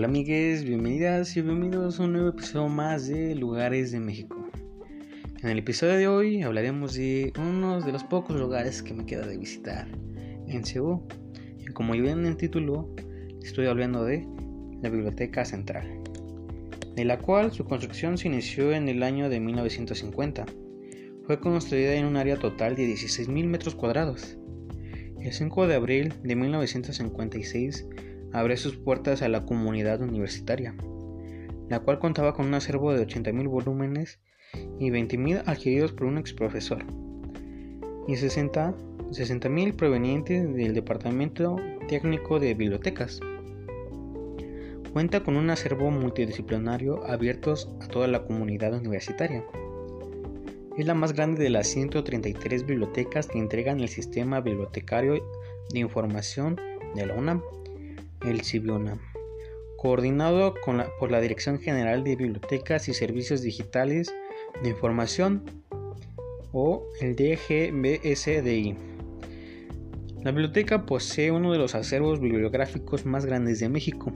Hola amigues, bienvenidas y bienvenidos a un nuevo episodio más de Lugares de México. En el episodio de hoy hablaremos de uno de los pocos lugares que me queda de visitar en Cebu. Y como ya ven en el título, estoy hablando de la Biblioteca Central, de la cual su construcción se inició en el año de 1950. Fue construida en un área total de 16.000 metros cuadrados. El 5 de abril de 1956 abrió sus puertas a la comunidad universitaria, la cual contaba con un acervo de 80.000 volúmenes y 20.000 adquiridos por un ex profesor y 60.000 provenientes del Departamento Técnico de Bibliotecas. Cuenta con un acervo multidisciplinario abierto a toda la comunidad universitaria. Es la más grande de las 133 bibliotecas que entregan el sistema bibliotecario de información de la UNAM el Cibiona, coordinado por la Dirección General de Bibliotecas y Servicios Digitales de Información o el DGBSDI. La biblioteca posee uno de los acervos bibliográficos más grandes de México.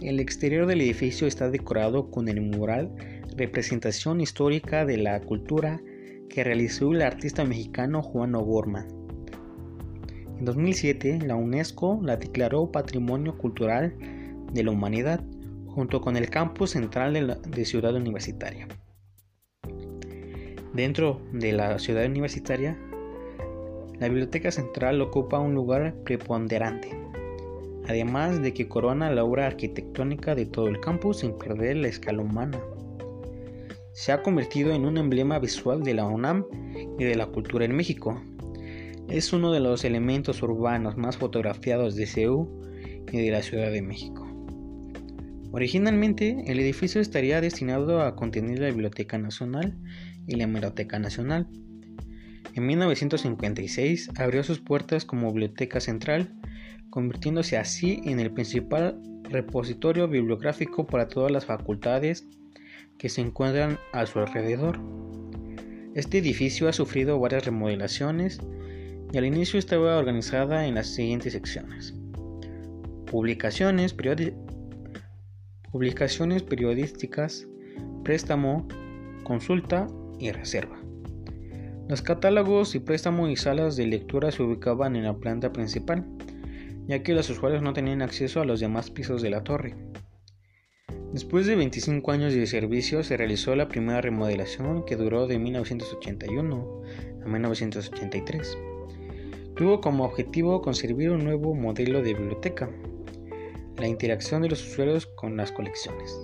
El exterior del edificio está decorado con el mural Representación Histórica de la Cultura que realizó el artista mexicano Juan O'Gorman. En 2007, la UNESCO la declaró Patrimonio Cultural de la Humanidad junto con el campus central de, Ciudad Universitaria. Dentro de la ciudad universitaria, la Biblioteca Central ocupa un lugar preponderante, además de que corona la obra arquitectónica de todo el campus sin perder la escala humana. Se ha convertido en un emblema visual de la UNAM y de la cultura en México, es uno de los elementos urbanos más fotografiados de Seúl y de la Ciudad de México. Originalmente, el edificio estaría destinado a contener la Biblioteca Nacional y la Hemeroteca Nacional. En 1956 abrió sus puertas como biblioteca central, convirtiéndose así en el principal repositorio bibliográfico para todas las facultades que se encuentran a su alrededor. Este edificio ha sufrido varias remodelaciones y al inicio estaba organizada en las siguientes secciones. Publicaciones, publicaciones periodísticas, préstamo, consulta y reserva. Los catálogos y préstamo y salas de lectura se ubicaban en la planta principal, ya que los usuarios no tenían acceso a los demás pisos de la torre. Después de 25 años de servicio se realizó la primera remodelación que duró de 1981 a 1983 tuvo como objetivo concebir un nuevo modelo de biblioteca, la interacción de los usuarios con las colecciones.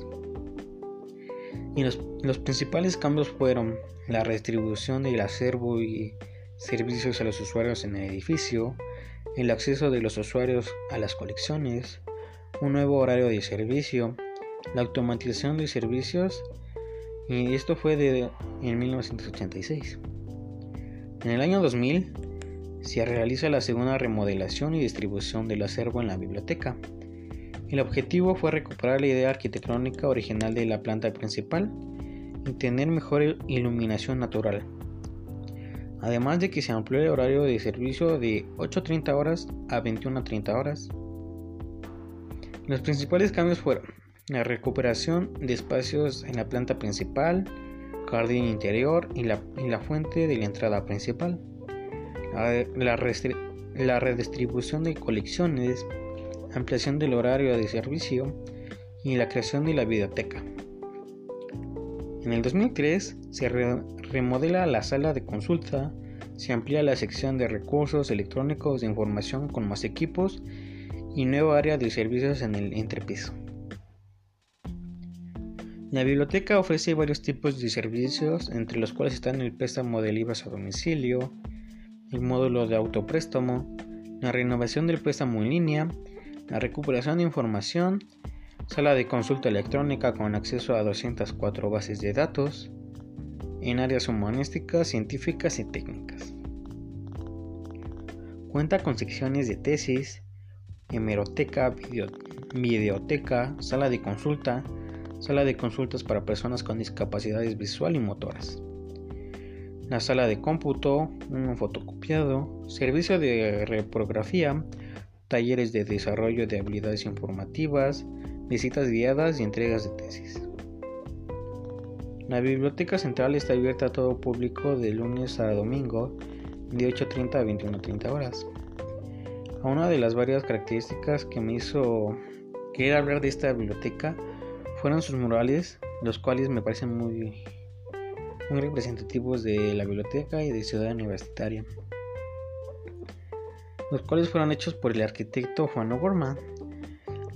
Y los, los principales cambios fueron la redistribución del acervo y servicios a los usuarios en el edificio, el acceso de los usuarios a las colecciones, un nuevo horario de servicio, la automatización de servicios y esto fue de, en 1986. En el año 2000 se realiza la segunda remodelación y distribución del acervo en la biblioteca. El objetivo fue recuperar la idea arquitectónica original de la planta principal y tener mejor iluminación natural. Además de que se amplió el horario de servicio de 8.30 horas a 21.30 horas. Los principales cambios fueron la recuperación de espacios en la planta principal, jardín interior y la, y la fuente de la entrada principal la, redistribución de colecciones, ampliación del horario de servicio y la creación de la biblioteca. En el 2003 se remodela la sala de consulta, se amplía la sección de recursos electrónicos de información con más equipos y nueva área de servicios en el entrepiso. La biblioteca ofrece varios tipos de servicios, entre los cuales están el préstamo de libros a domicilio, el módulo de autopréstamo, la renovación del préstamo en línea, la recuperación de información, sala de consulta electrónica con acceso a 204 bases de datos, en áreas humanísticas, científicas y técnicas. Cuenta con secciones de tesis, hemeroteca, videoteca, sala de consulta, sala de consultas para personas con discapacidades visual y motoras la sala de cómputo, un fotocopiado, servicio de reprografía, talleres de desarrollo de habilidades informativas, visitas guiadas y entregas de tesis. La biblioteca central está abierta a todo público de lunes a domingo de 8.30 a 21.30 horas. Una de las varias características que me hizo querer hablar de esta biblioteca fueron sus murales, los cuales me parecen muy, muy representativos de la biblioteca y de Ciudad Universitaria, los cuales fueron hechos por el arquitecto Juan O'Gorman.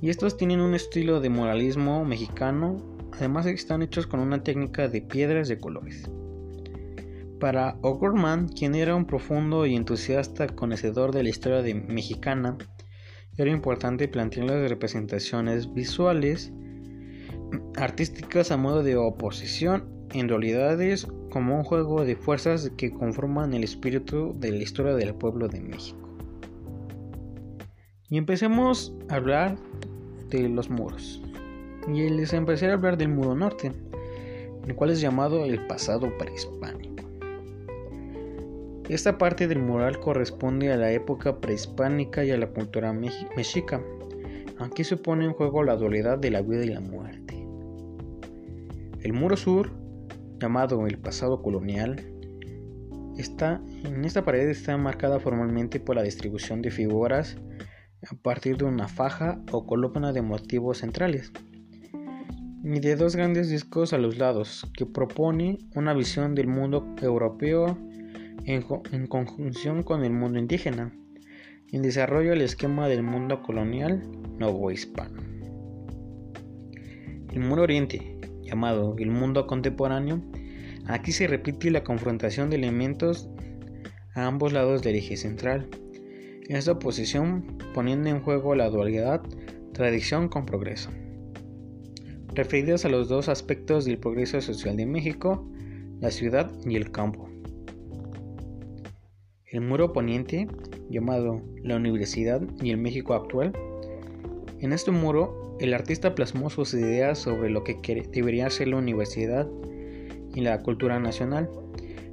Y estos tienen un estilo de muralismo mexicano, además están hechos con una técnica de piedras de colores. Para O'Gorman, quien era un profundo y entusiasta conocedor de la historia de mexicana, era importante plantear las representaciones visuales artísticas a modo de oposición en realidades como un juego de fuerzas que conforman el espíritu de la historia del pueblo de México. Y empecemos a hablar de los muros. Y les empecé a hablar del muro norte, el cual es llamado el pasado prehispánico. Esta parte del mural corresponde a la época prehispánica y a la cultura mexica. Aquí se pone en juego la dualidad de la vida y la muerte. El muro sur, llamado el pasado colonial, está en esta pared está marcada formalmente por la distribución de figuras a partir de una faja o columna de motivos centrales y de dos grandes discos a los lados que propone una visión del mundo europeo en, conjunción con el mundo indígena, en desarrollo el esquema del mundo colonial novohispano. El muro oriente, llamado el mundo contemporáneo, aquí se repite la confrontación de elementos a ambos lados del eje central. En esta oposición poniendo en juego la dualidad tradición con progreso. Referidos a los dos aspectos del progreso social de México, la ciudad y el campo. El muro poniente, llamado La Universidad y el México actual. En este muro, el artista plasmó sus ideas sobre lo que debería ser la universidad y la cultura nacional.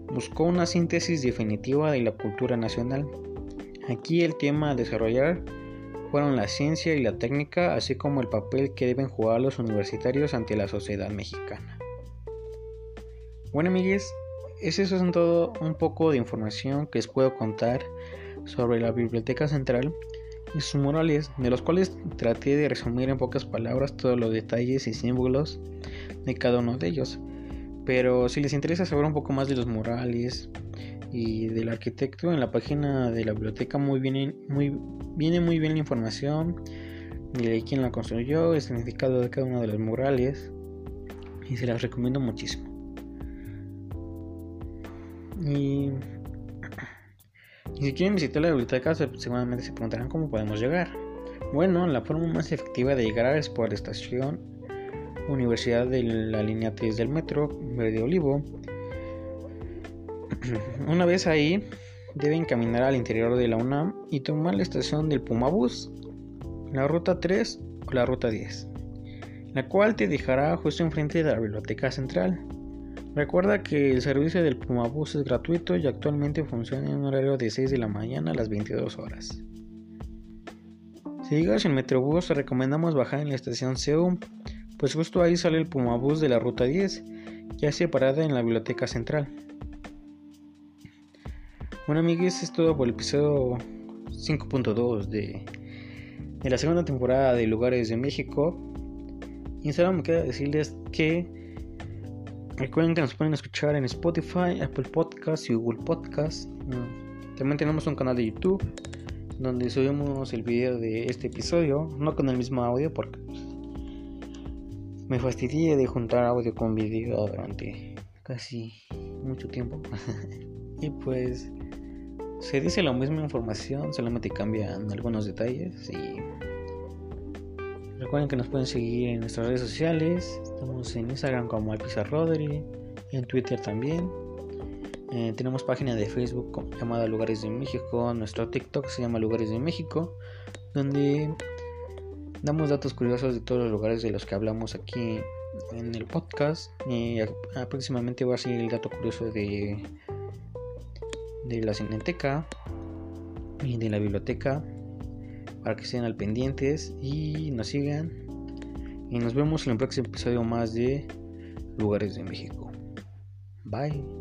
Buscó una síntesis definitiva de la cultura nacional. Aquí el tema a desarrollar fueron la ciencia y la técnica, así como el papel que deben jugar los universitarios ante la sociedad mexicana. Bueno amigues, es eso es todo un poco de información que les puedo contar sobre la Biblioteca Central y sus murales, de los cuales traté de resumir en pocas palabras todos los detalles y símbolos de cada uno de ellos. Pero si les interesa saber un poco más de los murales y del arquitecto, en la página de la biblioteca muy bien, muy, viene muy bien la información de quién la construyó, el significado de cada uno de los murales y se las recomiendo muchísimo. Y, si quieren visitar la biblioteca, seguramente se preguntarán cómo podemos llegar. Bueno, la forma más efectiva de llegar es por la estación Universidad de la línea 3 del metro, Verde Olivo. Una vez ahí, deben caminar al interior de la UNAM y tomar la estación del Pumabús, la ruta 3 o la ruta 10, la cual te dejará justo enfrente de la biblioteca central. Recuerda que el servicio del Pumabús es gratuito y actualmente funciona en un horario de 6 de la mañana a las 22 horas. Si llegas en Metrobús, te recomendamos bajar en la estación Seum, pues justo ahí sale el Pumabús de la ruta 10, ya separada en la biblioteca central. Bueno amigos, es todo por el episodio 5.2 de, de la segunda temporada de Lugares de México. Y solo me queda decirles que Recuerden que nos pueden escuchar en Spotify, Apple Podcasts y Google Podcasts. También tenemos un canal de YouTube donde subimos el video de este episodio, no con el mismo audio porque me fastidié de juntar audio con video durante casi mucho tiempo. y pues se dice la misma información, solamente cambian algunos detalles y Recuerden que nos pueden seguir en nuestras redes sociales. Estamos en Instagram como Rodri, en Twitter también. Eh, tenemos página de Facebook llamada Lugares de México. Nuestro TikTok se llama Lugares de México, donde damos datos curiosos de todos los lugares de los que hablamos aquí en el podcast. Y próximamente va a ser el dato curioso de, de la Cineteca y de la biblioteca para que estén al pendientes y nos sigan. Y nos vemos en el próximo episodio más de Lugares de México. Bye.